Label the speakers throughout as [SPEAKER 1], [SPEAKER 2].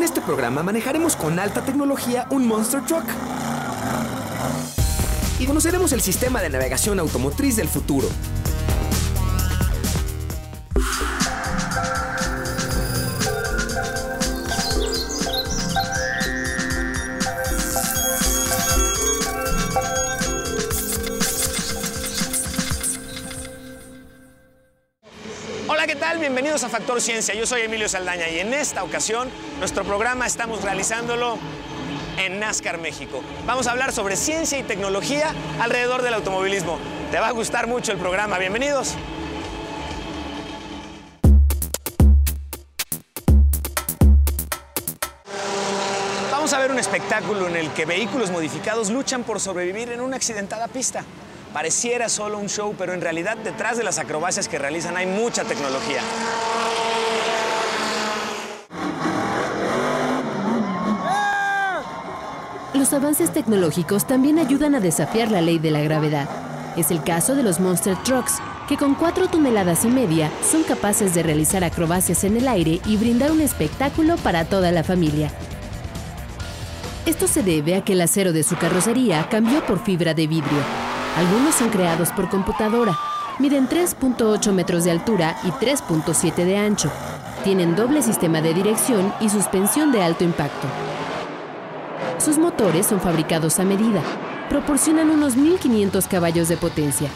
[SPEAKER 1] En este programa manejaremos con alta tecnología un Monster Truck. Y conoceremos el sistema de navegación automotriz del futuro.
[SPEAKER 2] Bienvenidos a Factor Ciencia. Yo soy Emilio Saldaña y en esta ocasión nuestro programa estamos realizándolo en NASCAR México. Vamos a hablar sobre ciencia y tecnología alrededor del automovilismo. Te va a gustar mucho el programa. Bienvenidos. Vamos a ver un espectáculo en el que vehículos modificados luchan por sobrevivir en una accidentada pista. Pareciera solo un show, pero en realidad detrás de las acrobacias que realizan hay mucha tecnología.
[SPEAKER 3] Los avances tecnológicos también ayudan a desafiar la ley de la gravedad. Es el caso de los Monster Trucks, que con 4 toneladas y media son capaces de realizar acrobacias en el aire y brindar un espectáculo para toda la familia. Esto se debe a que el acero de su carrocería cambió por fibra de vidrio. Algunos son creados por computadora. Miden 3.8 metros de altura y 3.7 de ancho. Tienen doble sistema de dirección y suspensión de alto impacto. Sus motores son fabricados a medida. Proporcionan unos 1.500 caballos de potencia.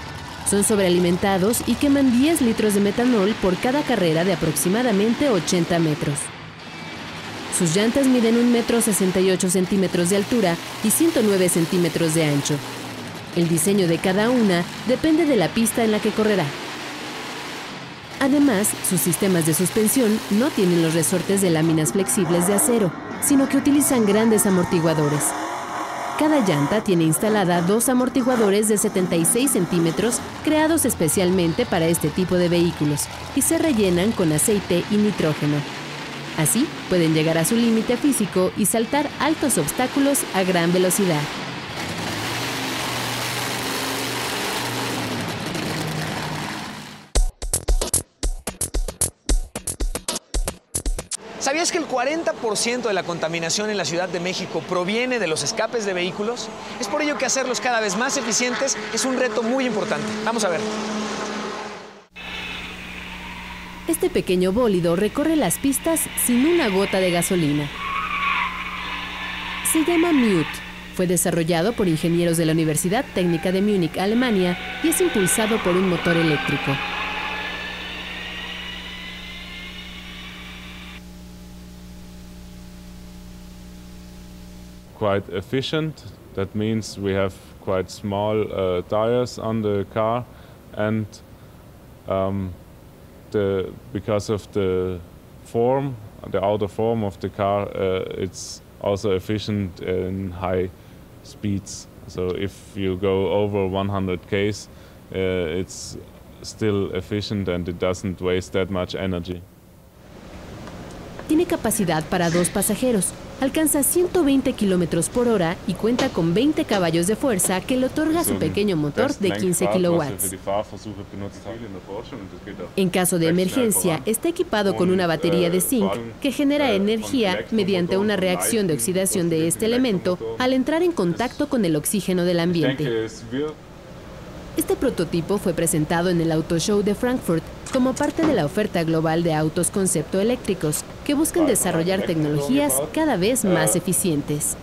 [SPEAKER 3] Son sobrealimentados y queman 10 litros de metanol por cada carrera de aproximadamente 80 metros. Sus llantas miden 1 metro 68 centímetros de altura y 109 centímetros de ancho. El diseño de cada una depende de la pista en la que correrá. Además, sus sistemas de suspensión no tienen los resortes de láminas flexibles de acero, sino que utilizan grandes amortiguadores. Cada llanta tiene instalada dos amortiguadores de 76 centímetros creados especialmente para este tipo de vehículos y se rellenan con aceite y nitrógeno. Así pueden llegar a su límite físico y saltar altos obstáculos a gran velocidad.
[SPEAKER 2] ¿Sabías que el 40% de la contaminación en la Ciudad de México proviene de los escapes de vehículos? Es por ello que hacerlos cada vez más eficientes es un reto muy importante. Vamos a ver.
[SPEAKER 3] Este pequeño bólido recorre las pistas sin una gota de gasolina. Se llama Mute. Fue desarrollado por ingenieros de la Universidad Técnica de Múnich, Alemania, y es impulsado por un motor eléctrico.
[SPEAKER 4] Quite efficient. That means we have quite small uh, tires on the car, and um, the because of the form, the outer form of the car, uh, it's also efficient in high speeds. So if you go over 100 k's, uh, it's still efficient and it doesn't waste that much energy.
[SPEAKER 3] Tiene capacidad para dos pasajeros, alcanza 120 kilómetros por hora y cuenta con 20 caballos de fuerza que le otorga su pequeño motor de 15 kilowatts. En caso de emergencia, está equipado con una batería de zinc que genera energía mediante una reacción de oxidación de este elemento al entrar en contacto con el oxígeno del ambiente. Este prototipo fue presentado en el Auto Show de Frankfurt como parte de la oferta global de autos concepto eléctricos que buscan desarrollar tecnologías cada vez más eficientes.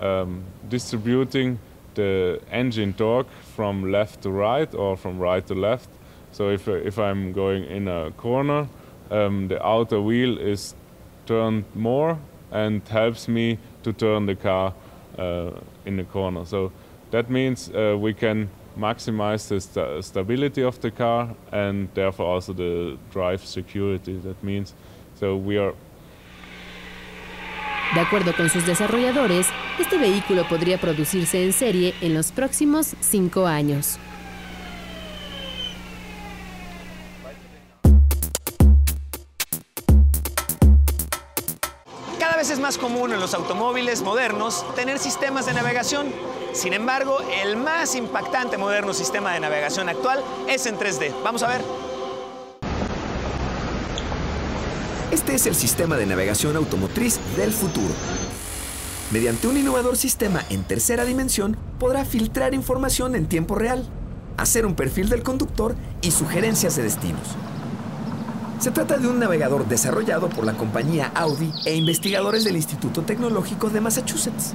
[SPEAKER 4] Um, distributing the engine torque from left to right or from right to left. So if, if I'm going in a corner, um, the outer wheel is turned more and helps me to turn the car uh, in the corner. So that means uh, we can maximize the sta stability of the car and therefore also the drive security. That means so we are
[SPEAKER 3] De acuerdo con sus desarrolladores, este vehículo podría producirse en serie en los próximos cinco años.
[SPEAKER 2] Cada vez es más común en los automóviles modernos tener sistemas de navegación. Sin embargo, el más impactante moderno sistema de navegación actual es en 3D. Vamos a ver.
[SPEAKER 1] Este es el sistema de navegación automotriz del futuro. Mediante un innovador sistema en tercera dimensión, podrá filtrar información en tiempo real, hacer un perfil del conductor y sugerencias de destinos. Se trata de un navegador desarrollado por la compañía Audi e investigadores del Instituto Tecnológico de Massachusetts.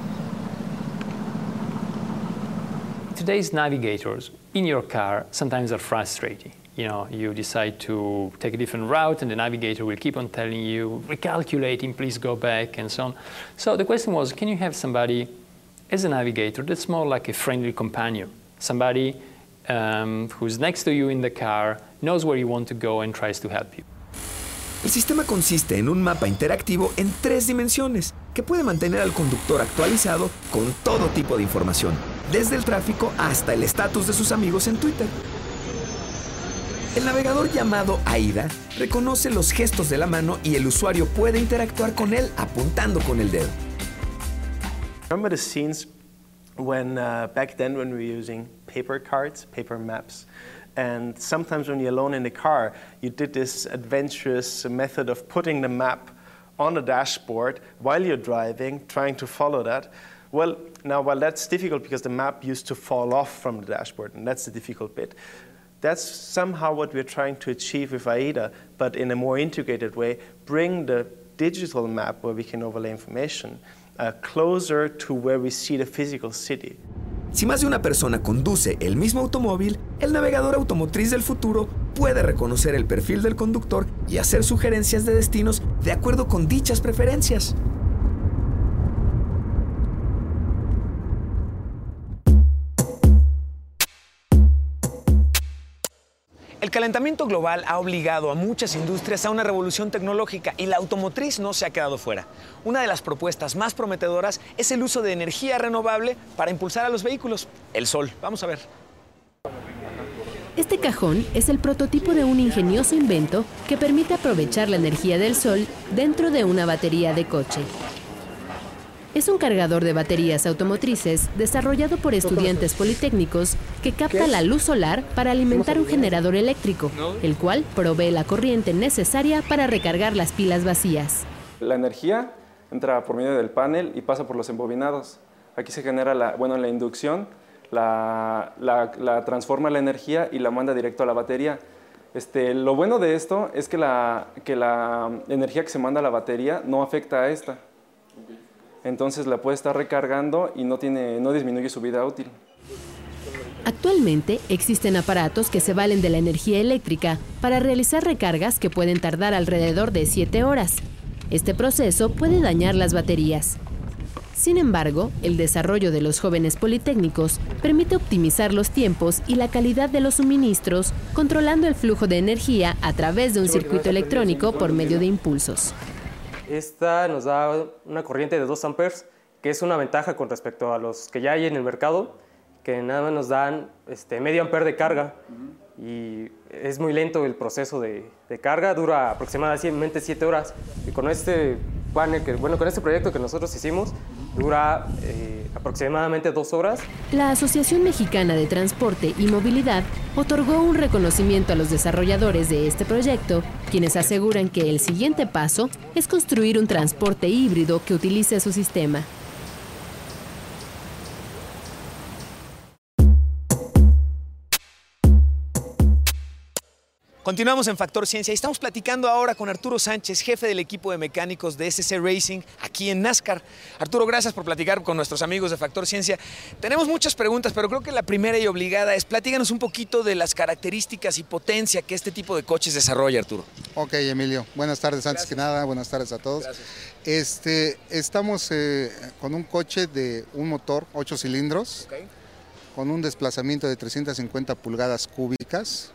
[SPEAKER 5] Today's navigators in your car sometimes are frustrating. You know, you decide to take a different route and the navigator will keep on telling you, recalculating, please go back, and so on. So the question was, can you have somebody as a navigator that's more like a friendly companion? Somebody um, who's next to you in the car, knows where you want to go and tries to help you.
[SPEAKER 1] El sistema consiste en un mapa interactivo en tres dimensiones que puede mantener al conductor actualizado con todo tipo de información, desde el tráfico hasta el estatus de sus amigos en Twitter. El navegador llamado AIDA reconoce los gestos de la mano y el usuario puede interactuar con él apuntando con el dedo.
[SPEAKER 6] Remember the scenes when uh, back then when we were using paper cards, paper maps, and sometimes when you're alone in the car, you did this adventurous method of putting the map on the dashboard while you're driving, trying to follow that. Well, now while that's difficult because the map used to fall off from the dashboard, and that's the difficult bit. That's somehow what we're trying to achieve with AIDA, but in a more integrated way, bring the digital map where we can overlay information uh, closer to where we see the physical city.
[SPEAKER 1] Si más de una persona conduce el mismo automóvil, el navegador automotriz del futuro puede reconocer el perfil del conductor y hacer sugerencias de destinos de acuerdo con dichas preferencias.
[SPEAKER 2] El calentamiento global ha obligado a muchas industrias a una revolución tecnológica y la automotriz no se ha quedado fuera. Una de las propuestas más prometedoras es el uso de energía renovable para impulsar a los vehículos, el sol. Vamos a ver.
[SPEAKER 3] Este cajón es el prototipo de un ingenioso invento que permite aprovechar la energía del sol dentro de una batería de coche. Es un cargador de baterías automotrices desarrollado por estudiantes politécnicos que capta la luz solar para alimentar un generador eléctrico, el cual provee la corriente necesaria para recargar las pilas vacías.
[SPEAKER 7] La energía entra por medio del panel y pasa por los embobinados. Aquí se genera la, bueno, la inducción, la, la, la transforma la energía y la manda directo a la batería. Este, lo bueno de esto es que la, que la energía que se manda a la batería no afecta a esta entonces la puede estar recargando y no, tiene, no disminuye su vida útil.
[SPEAKER 3] Actualmente existen aparatos que se valen de la energía eléctrica para realizar recargas que pueden tardar alrededor de 7 horas. Este proceso puede dañar las baterías. Sin embargo, el desarrollo de los jóvenes politécnicos permite optimizar los tiempos y la calidad de los suministros, controlando el flujo de energía a través de un circuito electrónico por medio de impulsos.
[SPEAKER 8] Esta nos da una corriente de 2 amperes, que es una ventaja con respecto a los que ya hay en el mercado, que nada más nos dan este, medio ampere de carga. Y es muy lento el proceso de, de carga, dura aproximadamente 7 horas. Y con este que, bueno, con este proyecto que nosotros hicimos, dura eh, aproximadamente dos horas.
[SPEAKER 3] La Asociación Mexicana de Transporte y Movilidad otorgó un reconocimiento a los desarrolladores de este proyecto, quienes aseguran que el siguiente paso es construir un transporte híbrido que utilice su sistema.
[SPEAKER 2] Continuamos en Factor Ciencia y estamos platicando ahora con Arturo Sánchez, jefe del equipo de mecánicos de SC Racing aquí en NASCAR. Arturo, gracias por platicar con nuestros amigos de Factor Ciencia. Tenemos muchas preguntas, pero creo que la primera y obligada es platíganos un poquito de las características y potencia que este tipo de coches desarrolla, Arturo.
[SPEAKER 9] Ok, Emilio. Buenas tardes, antes que nada, buenas tardes a todos. Este, estamos eh, con un coche de un motor, 8 cilindros, con un desplazamiento de 350 pulgadas cúbicas,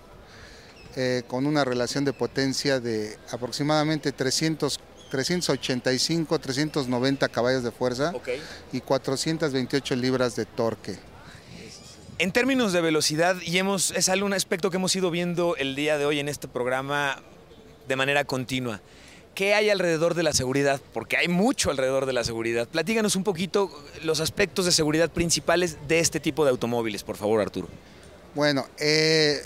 [SPEAKER 9] eh, con una relación de potencia de aproximadamente 300, 385, 390 caballos de fuerza y 428 libras de torque.
[SPEAKER 2] En términos de velocidad, y hemos, es algo, un aspecto que hemos ido viendo el día de hoy en este programa de manera continua. ¿Qué hay alrededor de la seguridad? Porque hay mucho alrededor de la seguridad. Platíganos un poquito los aspectos de seguridad principales de este tipo de automóviles, por favor, Arturo.
[SPEAKER 9] Bueno, eh,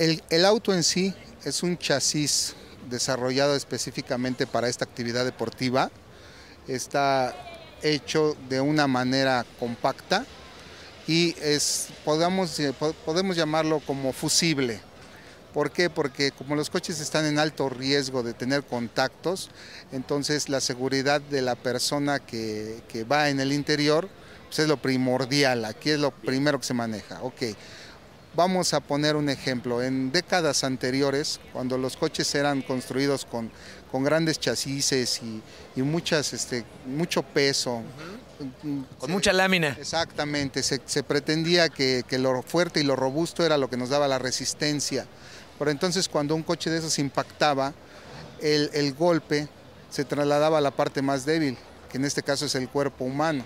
[SPEAKER 9] el, el, auto en sí es un chasis desarrollado específicamente para esta actividad deportiva. Está hecho de una manera compacta y es, podemos, eh, podemos llamarlo como fusible. ¿Por qué? Porque como los coches están en alto riesgo de tener contactos, entonces la seguridad de la persona que, que va en el interior pues es lo primordial, aquí es lo primero que se maneja. Ok, vamos a poner un ejemplo. En décadas anteriores, cuando los coches eran construidos con, con grandes chasis y, y muchas, este, mucho peso,
[SPEAKER 2] con mucha lámina.
[SPEAKER 9] Exactamente, se, se pretendía que, que, lo fuerte y lo robusto era lo que nos daba la resistencia. Pero entonces cuando un coche de esos impactaba, el, el golpe se trasladaba a la parte más débil, que en este caso es el cuerpo humano.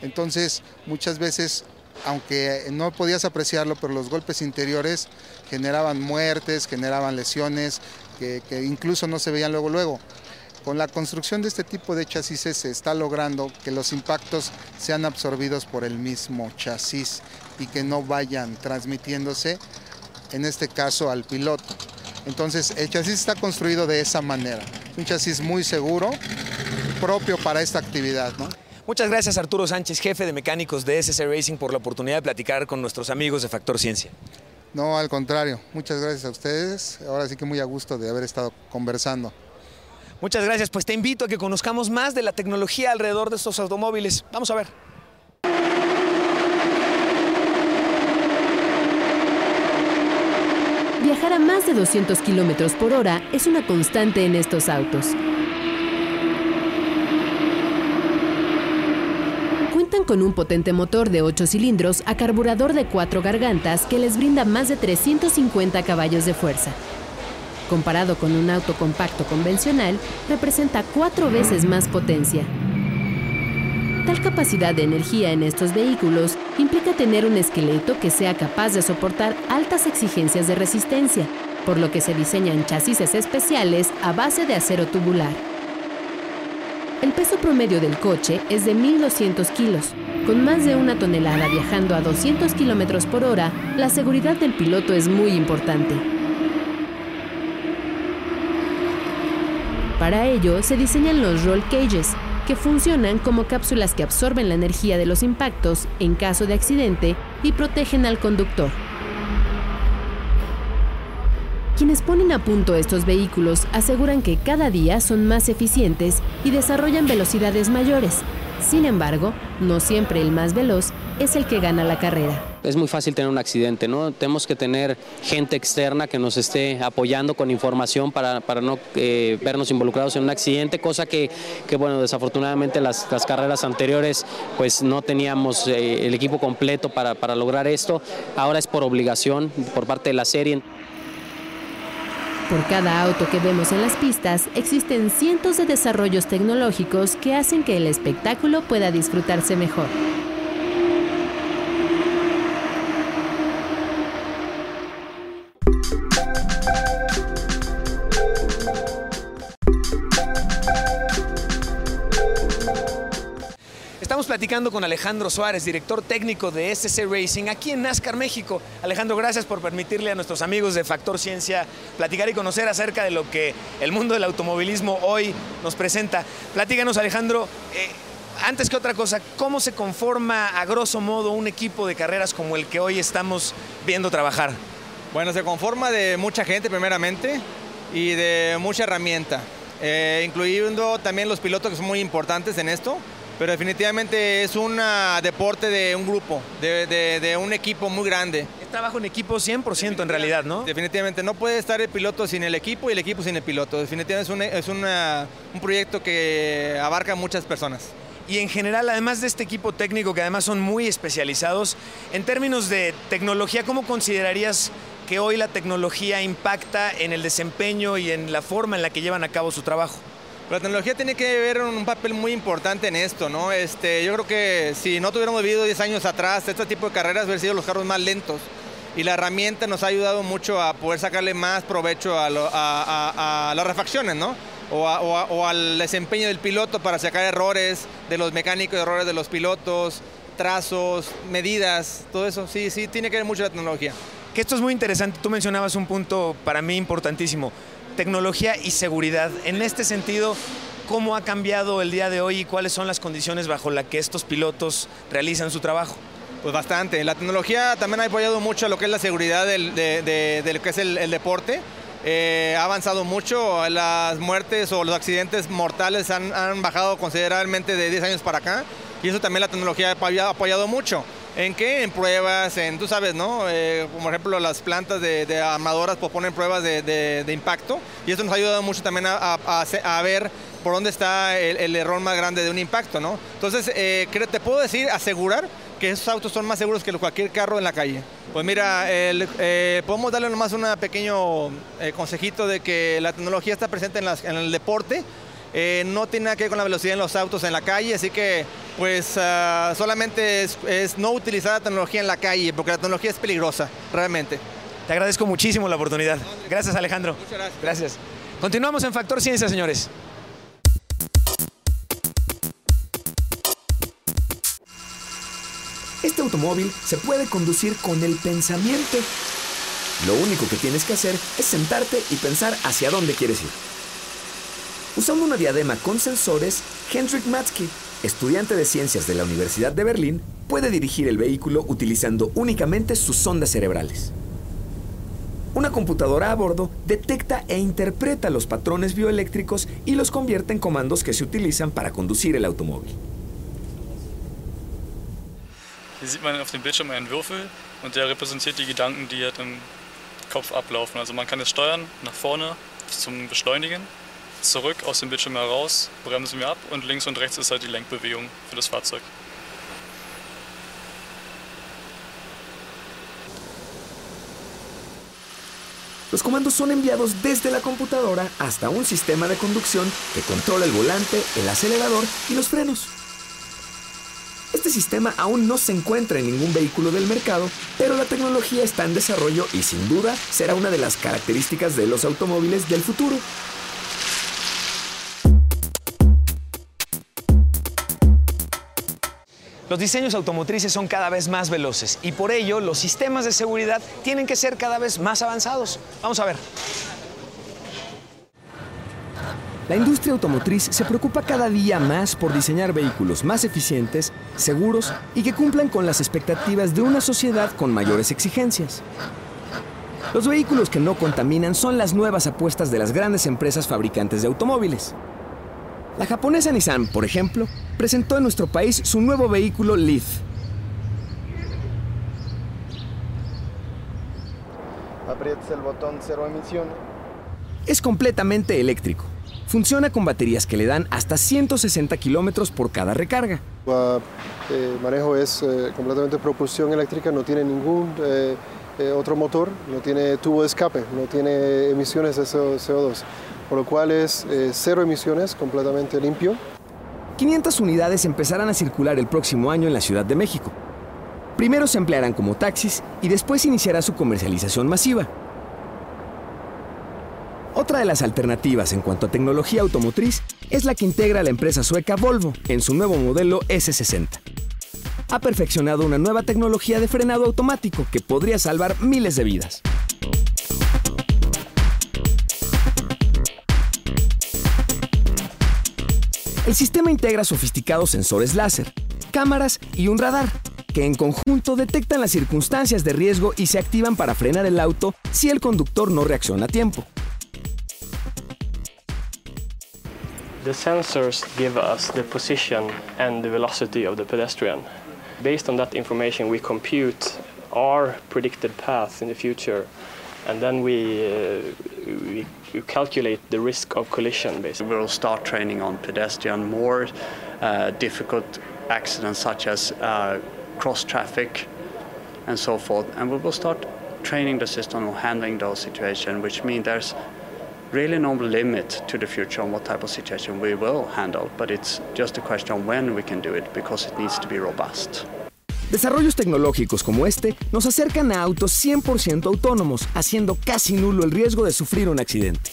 [SPEAKER 9] Entonces muchas veces, aunque no podías apreciarlo, pero los golpes interiores generaban muertes, generaban lesiones, que, incluso no se veían luego luego. Con la construcción de este tipo de chasis se está logrando que los impactos sean absorbidos por el mismo chasis y que no vayan transmitiéndose, en este caso al piloto. Entonces el chasis está construido de esa manera. Un chasis muy seguro, propio para esta actividad.
[SPEAKER 2] Muchas gracias Arturo Sánchez, jefe de mecánicos de SC Racing, por la oportunidad de platicar con nuestros amigos de Factor Ciencia.
[SPEAKER 9] No, al contrario, muchas gracias a ustedes. Ahora sí que muy a gusto de haber estado conversando.
[SPEAKER 2] Muchas gracias, pues te invito a que conozcamos más de la tecnología alrededor de estos automóviles. Vamos a ver.
[SPEAKER 3] Viajar a más de 200 kilómetros por hora es una constante en estos autos. Con un potente motor de 8 cilindros a carburador de 4 gargantas que les brinda más de 350 caballos de fuerza. Comparado con un auto compacto convencional, representa cuatro veces más potencia. Tal capacidad de energía en estos vehículos implica tener un esqueleto que sea capaz de soportar altas exigencias de resistencia, por lo que se diseñan chasis especiales a base de acero tubular. El peso promedio del coche es de 1.200 kilos. Con más de una tonelada viajando a 200 kilómetros por hora, la seguridad del piloto es muy importante. Para ello se diseñan los roll cages, que funcionan como cápsulas que absorben la energía de los impactos en caso de accidente y protegen al conductor. Quienes ponen a punto estos vehículos aseguran que cada día son más eficientes y desarrollan velocidades mayores. Sin embargo, no siempre el más veloz es el que gana la carrera.
[SPEAKER 10] Es muy fácil tener un accidente, ¿no? Tenemos que tener gente externa que nos esté apoyando con información para, para no eh, vernos involucrados en un accidente, cosa que, que bueno, desafortunadamente las, las, carreras anteriores pues no teníamos eh, el equipo completo para, para lograr esto. Ahora es por obligación por parte de la serie.
[SPEAKER 3] Por cada auto que vemos en las pistas, existen cientos de desarrollos tecnológicos que hacen que el espectáculo pueda disfrutarse mejor.
[SPEAKER 2] Platicando con Alejandro Suárez, director técnico de SC Racing, aquí en NASCAR México. Alejandro, gracias por permitirle a nuestros amigos de Factor Ciencia platicar y conocer acerca de lo que el mundo del automovilismo hoy nos presenta. Platíganos, Alejandro, eh, antes que otra cosa, ¿cómo se conforma a grosso modo un equipo de carreras como el que hoy estamos viendo trabajar?
[SPEAKER 11] Bueno, se conforma de mucha gente primeramente y de mucha herramienta, eh, incluyendo también los pilotos que son muy importantes en esto pero definitivamente es un deporte de un grupo, de, de, de, un equipo muy grande.
[SPEAKER 2] Es trabajo en equipo 100% en realidad, ¿no?
[SPEAKER 11] Definitivamente, no puede estar el piloto sin el equipo y el equipo sin el piloto. Definitivamente es un, es una, un proyecto que abarca muchas personas.
[SPEAKER 2] Y en general, además de este equipo técnico, que además son muy especializados, en términos de tecnología, ¿cómo considerarías que hoy la tecnología impacta en el desempeño y en la forma en la que llevan a cabo su trabajo?
[SPEAKER 11] La tecnología tiene que ver un papel muy importante en esto, ¿no? Este, yo creo que si no tuviéramos vivido 10 años atrás, este tipo de carreras hubiera sido los carros más lentos. Y la herramienta nos ha ayudado mucho a poder sacarle más provecho a, lo, a, a, a las refacciones, ¿no? O, o, al desempeño del piloto para sacar errores de los mecánicos, errores de los pilotos, trazos, medidas, todo eso. Sí, sí, tiene que ver mucho la tecnología.
[SPEAKER 2] Que esto es muy interesante. Tú mencionabas un punto para mí importantísimo
[SPEAKER 12] tecnología y seguridad. En este sentido, ¿cómo ha cambiado el día de hoy y cuáles son las condiciones bajo las que estos pilotos realizan su trabajo?
[SPEAKER 11] Pues bastante. La tecnología también ha apoyado mucho lo que es la seguridad del, que es el, deporte. Eh, ha avanzado mucho, las muertes o los accidentes mortales han, bajado considerablemente de 10 años para acá y eso también la tecnología ha apoyado mucho. ¿En qué? En pruebas, en, tú sabes, ¿no? Eh, como ejemplo las plantas de, armadoras pues, ponen pruebas de, impacto y esto nos ha ayudado mucho también a, ver por dónde está el, error más grande de un impacto, ¿no? Entonces, eh, te puedo decir, asegurar que esos autos son más seguros que cualquier carro en la calle. Pues mira, eh, podemos darle nomás un pequeño eh, consejito de que la tecnología está presente en, en el deporte, eh, no tiene nada que ver con la velocidad en los autos en la calle, así que pues ah, solamente es, no utilizar la tecnología en la calle, porque la tecnología es peligrosa, realmente.
[SPEAKER 12] Te agradezco muchísimo la oportunidad. Gracias Alejandro.
[SPEAKER 11] Muchas gracias.
[SPEAKER 12] Gracias. Continuamos en Factor Ciencia, señores.
[SPEAKER 2] Este automóvil se puede conducir con el pensamiento. Lo único que tienes que hacer es sentarte y pensar hacia dónde quieres ir. Usando una diadema con sensores, Hendrik Matzke, estudiante de ciencias de la Universidad de Berlín, puede dirigir el vehículo utilizando únicamente sus ondas cerebrales. Una computadora a bordo detecta e interpreta los patrones bioeléctricos y los convierte en comandos que se utilizan para conducir el automóvil.
[SPEAKER 13] Hier sieht man auf dem Bildschirm einen Würfel und der repräsentiert die Gedanken, die im Kopf ablaufen. Also man kann es steuern nach vorne zum Beschleunigen zurück aus dem Bildschirm heraus, bremsen wir ab und links und rechts ist halt die Lenkbewegung für das Fahrzeug.
[SPEAKER 2] Los comandos son enviados desde la computadora hasta un sistema de conducción que controla el volante, el acelerador y los frenos. Este sistema aún no se encuentra en ningún vehículo del mercado, pero la tecnología está en desarrollo y sin duda será una de las características de los automóviles del futuro.
[SPEAKER 12] Los diseños automotrices son cada vez más veloces y por ello los sistemas de seguridad tienen que ser cada vez más avanzados. Vamos a ver.
[SPEAKER 2] La industria automotriz se preocupa cada día más por diseñar vehículos más eficientes, seguros y que cumplan con las expectativas de una sociedad con mayores exigencias. Los vehículos que no contaminan son las nuevas apuestas de las grandes empresas fabricantes de automóviles. La japonesa Nissan, por ejemplo, presentó en nuestro país su nuevo vehículo Leaf.
[SPEAKER 6] Aprietas el botón cero emisión.
[SPEAKER 2] Es completamente eléctrico. Funciona con baterías que le dan hasta 160 kilómetros por cada recarga.
[SPEAKER 6] El eh, manejo es eh, completamente propulsión eléctrica, no tiene ningún eh, otro motor, no tiene tubo de escape, no tiene emisiones de CO2 por lo cual es eh, cero emisiones, completamente limpio.
[SPEAKER 2] 500 unidades empezarán a circular el próximo año en la Ciudad de México. Primero se emplearán como taxis y después iniciará su comercialización masiva. Otra de las alternativas en cuanto a tecnología automotriz es la que integra la empresa sueca Volvo en su nuevo modelo S60. Ha perfeccionado una nueva tecnología de frenado automático que podría salvar miles de vidas. El sistema integra sofisticados sensores láser, cámaras y un radar, que en conjunto detectan las circunstancias de riesgo y se activan para frenar el auto si el conductor no reacciona a tiempo.
[SPEAKER 14] The sensors give us the position and the velocity of the pedestrian. Based on that information, we compute our predicted path in the future, and then we, uh, we you calculate the risk of collision basically.
[SPEAKER 15] We'll start training on pedestrian more uh, difficult accidents such as uh, cross traffic and so forth and we will start training the system on handling those situations which means there's really no limit to the future on what type of situation we will handle but it's just a question of when we can do it because it needs to be robust.
[SPEAKER 2] Desarrollos tecnológicos como este nos acercan a autos 100% autónomos, haciendo casi nulo el riesgo de sufrir un accidente.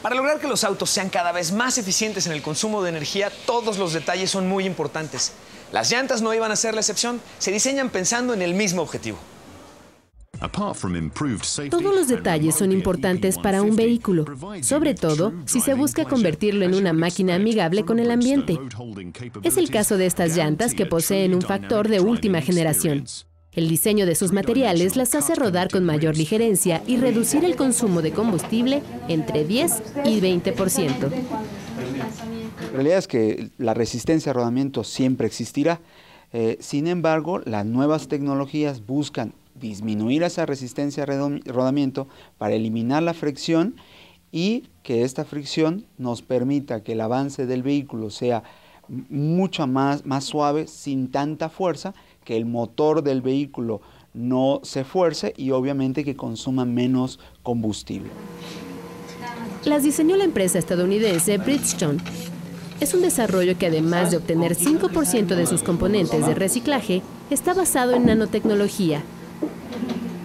[SPEAKER 12] Para
[SPEAKER 2] lograr que los autos sean cada vez más eficientes en el consumo de energía, todos los detalles son muy importantes. Las llantas no iban a ser la excepción, se diseñan pensando en el mismo objetivo.
[SPEAKER 3] Todos los detalles son importantes para un vehículo, sobre todo si se busca convertirlo en una máquina amigable con el ambiente. Es el caso de estas llantas que poseen un factor de última generación. El diseño de sus materiales las hace rodar con mayor ligerencia y reducir el consumo de combustible entre 10 y 20%.
[SPEAKER 16] La realidad es que la resistencia a rodamiento siempre existirá. Eh, sin embargo, las nuevas tecnologías buscan disminuir esa resistencia a rodamiento para eliminar la fricción y que esta fricción nos permita que el avance del vehículo sea mucho más, más suave, sin tanta fuerza, que el motor del vehículo no se fuerce y obviamente que consuma menos combustible.
[SPEAKER 3] Las diseñó la empresa estadounidense Bridgestone. Es un desarrollo que además de obtener 5% de sus componentes de reciclaje, está basado en nanotecnología,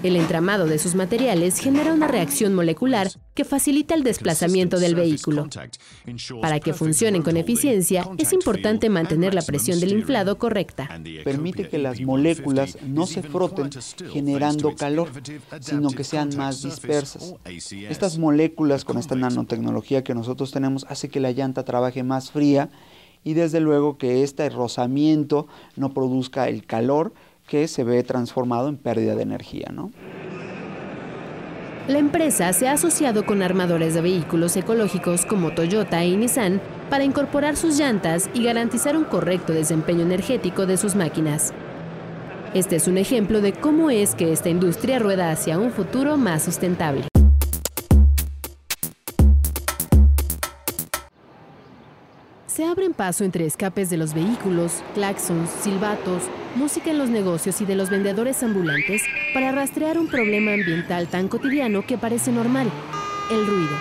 [SPEAKER 3] el entramado de sus materiales genera una reacción molecular que facilita el desplazamiento del vehículo. Para que funcionen con eficiencia, es importante mantener la presión del inflado correcta.
[SPEAKER 16] Permite que las moléculas no se froten generando calor, sino que sean más dispersas. Estas moléculas con esta nanotecnología que nosotros tenemos hace que la llanta trabaje más fría y desde luego que este rozamiento no produzca el calor que se ve transformado en pérdida de energía. ¿no?
[SPEAKER 3] La empresa se ha asociado con armadores de vehículos ecológicos como Toyota y Nissan para incorporar sus llantas y garantizar un correcto desempeño energético de sus máquinas. Este es un ejemplo de cómo es que esta industria rueda hacia un futuro más sustentable. Se abren paso entre escapes de los vehículos, claxons, silbatos, música en los negocios y de los vendedores ambulantes para rastrear un problema ambiental tan cotidiano que parece normal, el ruido.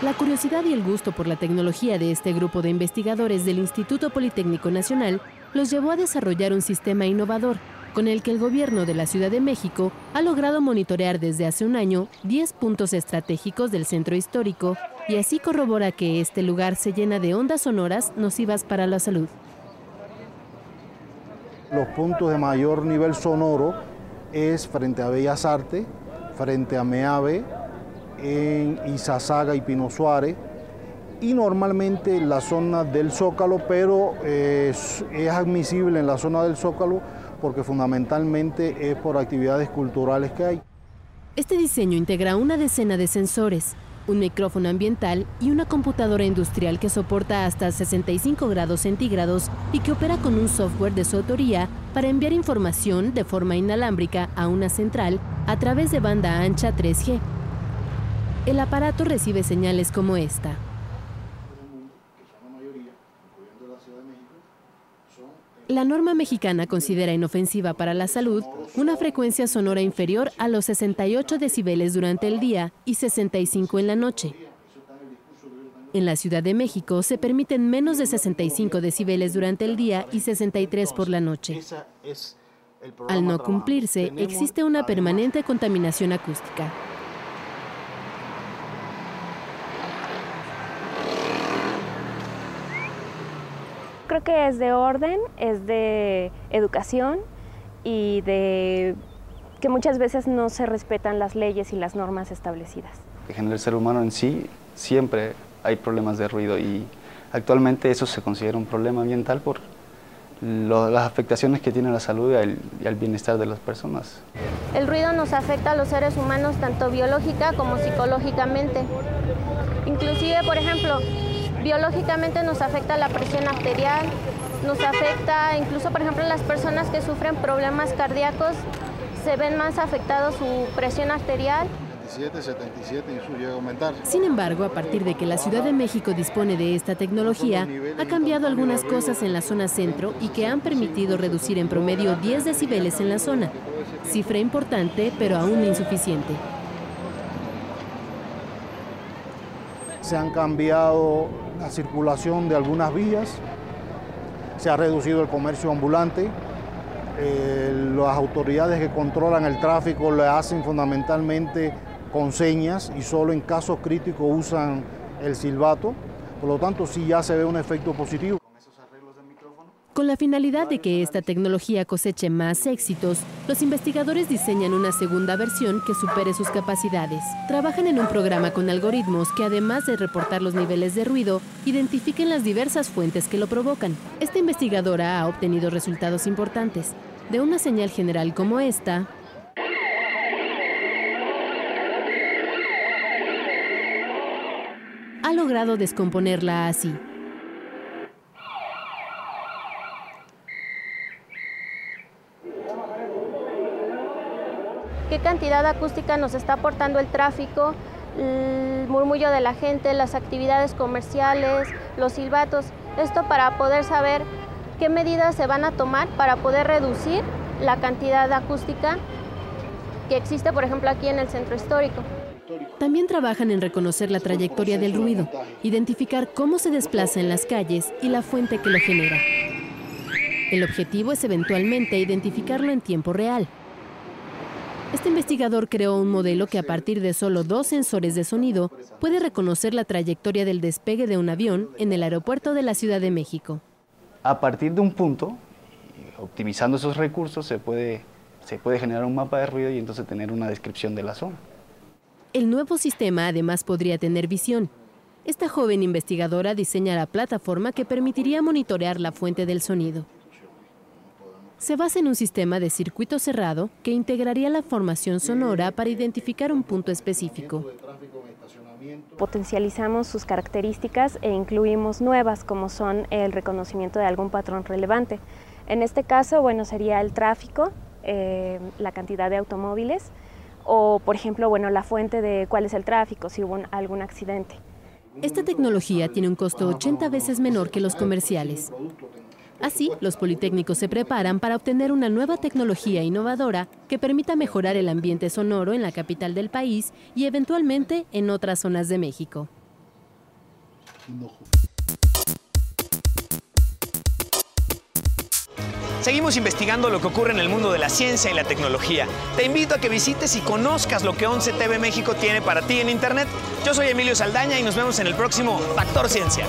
[SPEAKER 3] La curiosidad y el gusto por la tecnología de este grupo de investigadores del Instituto Politécnico Nacional los llevó a desarrollar un sistema innovador con el que el gobierno de la Ciudad de México ha logrado monitorear desde hace un año 10 puntos estratégicos del centro histórico y así corrobora que este lugar se llena de ondas sonoras nocivas para la salud.
[SPEAKER 17] Los puntos de mayor nivel sonoro es frente a Bellas Artes, frente a Meave, en Izazaga y Pino Suárez, y normalmente la zona del Zócalo, pero es, es admisible en la zona del Zócalo porque fundamentalmente es por actividades culturales que hay.
[SPEAKER 3] Este diseño integra una decena de sensores, un micrófono ambiental y una computadora industrial que soporta hasta 65 grados centígrados y que opera con un software de su autoría para enviar información de forma inalámbrica a una central a través de banda ancha 3G. El aparato recibe señales como esta. La norma mexicana considera inofensiva para la salud una frecuencia sonora inferior a los 68 decibeles durante el día y 65 en la noche. En la Ciudad de México se permiten menos de 65 decibeles durante el día y 63 por la noche. Al no cumplirse, existe una permanente contaminación acústica.
[SPEAKER 18] Creo que es de orden, es de educación y de que muchas veces no se respetan las leyes y las normas establecidas.
[SPEAKER 19] En el ser humano en sí siempre hay problemas de ruido y actualmente eso se considera un problema ambiental por las afectaciones que tiene a la salud y al, bienestar de las personas.
[SPEAKER 18] El ruido nos afecta a los seres humanos tanto biológica como psicológicamente. Inclusive, por ejemplo, biológicamente nos afecta la presión arterial, nos afecta incluso, por ejemplo, las personas que sufren problemas cardíacos se ven más afectados su presión arterial.
[SPEAKER 17] 77, 77 y eso llega a aumentar.
[SPEAKER 3] Sin embargo, a partir de que la Ciudad de México dispone de esta tecnología, ha cambiado algunas cosas en la zona centro y que han permitido reducir en promedio 10 decibeles en la zona. Cifra importante, pero aún insuficiente.
[SPEAKER 17] Se han cambiado la circulación de algunas vías, se ha reducido el comercio ambulante, eh, las autoridades que controlan el tráfico le hacen fundamentalmente con señas y solo en casos críticos usan el silbato. Por lo tanto, sí ya se ve un efecto positivo.
[SPEAKER 3] Con la finalidad de que esta tecnología coseche más éxitos, los investigadores diseñan una segunda versión que supere sus capacidades. Trabajan en un programa con algoritmos que además de reportar los niveles de ruido, identifiquen las diversas fuentes que lo provocan. Esta investigadora ha obtenido resultados importantes. De una señal general como esta, ha logrado descomponerla así.
[SPEAKER 18] Qué cantidad acústica nos está aportando el tráfico, el murmullo de la gente, las actividades comerciales, los silbatos. Esto para poder saber qué medidas se van a tomar para poder reducir la cantidad acústica que existe, por ejemplo, aquí en el centro histórico.
[SPEAKER 3] También trabajan en reconocer la trayectoria del ruido, identificar cómo se desplaza en las calles y la fuente que lo genera. El objetivo es eventualmente identificarlo en tiempo real. Este investigador creó un modelo que a partir de solo dos sensores de sonido puede reconocer la trayectoria del despegue de un avión en el aeropuerto de la Ciudad de México.
[SPEAKER 19] A partir de un punto, optimizando esos recursos, se puede, se puede generar un mapa de ruido y entonces tener una descripción de la zona.
[SPEAKER 3] El nuevo sistema además podría tener visión. Esta joven investigadora diseña la plataforma que permitiría monitorear la fuente del sonido. Se basa en un sistema de circuito cerrado que integraría la formación sonora para identificar un punto específico.
[SPEAKER 20] Potencializamos sus características e incluimos nuevas como son el reconocimiento de algún patrón relevante. En este caso, bueno, sería el tráfico, eh, la cantidad de automóviles o, por ejemplo, bueno, la fuente de cuál es el tráfico, si hubo algún accidente.
[SPEAKER 3] Esta tecnología tiene un costo 80 veces menor que los comerciales. Así, los politécnicos se preparan para obtener una nueva tecnología innovadora que permita mejorar el ambiente sonoro en la capital del país y eventualmente en otras zonas de México.
[SPEAKER 2] Seguimos investigando lo que ocurre en el mundo de la ciencia y la tecnología. Te invito a que visites y conozcas lo que 11 TV México tiene para ti en Internet. Yo soy Emilio Saldaña y nos vemos en el próximo Factor Ciencia.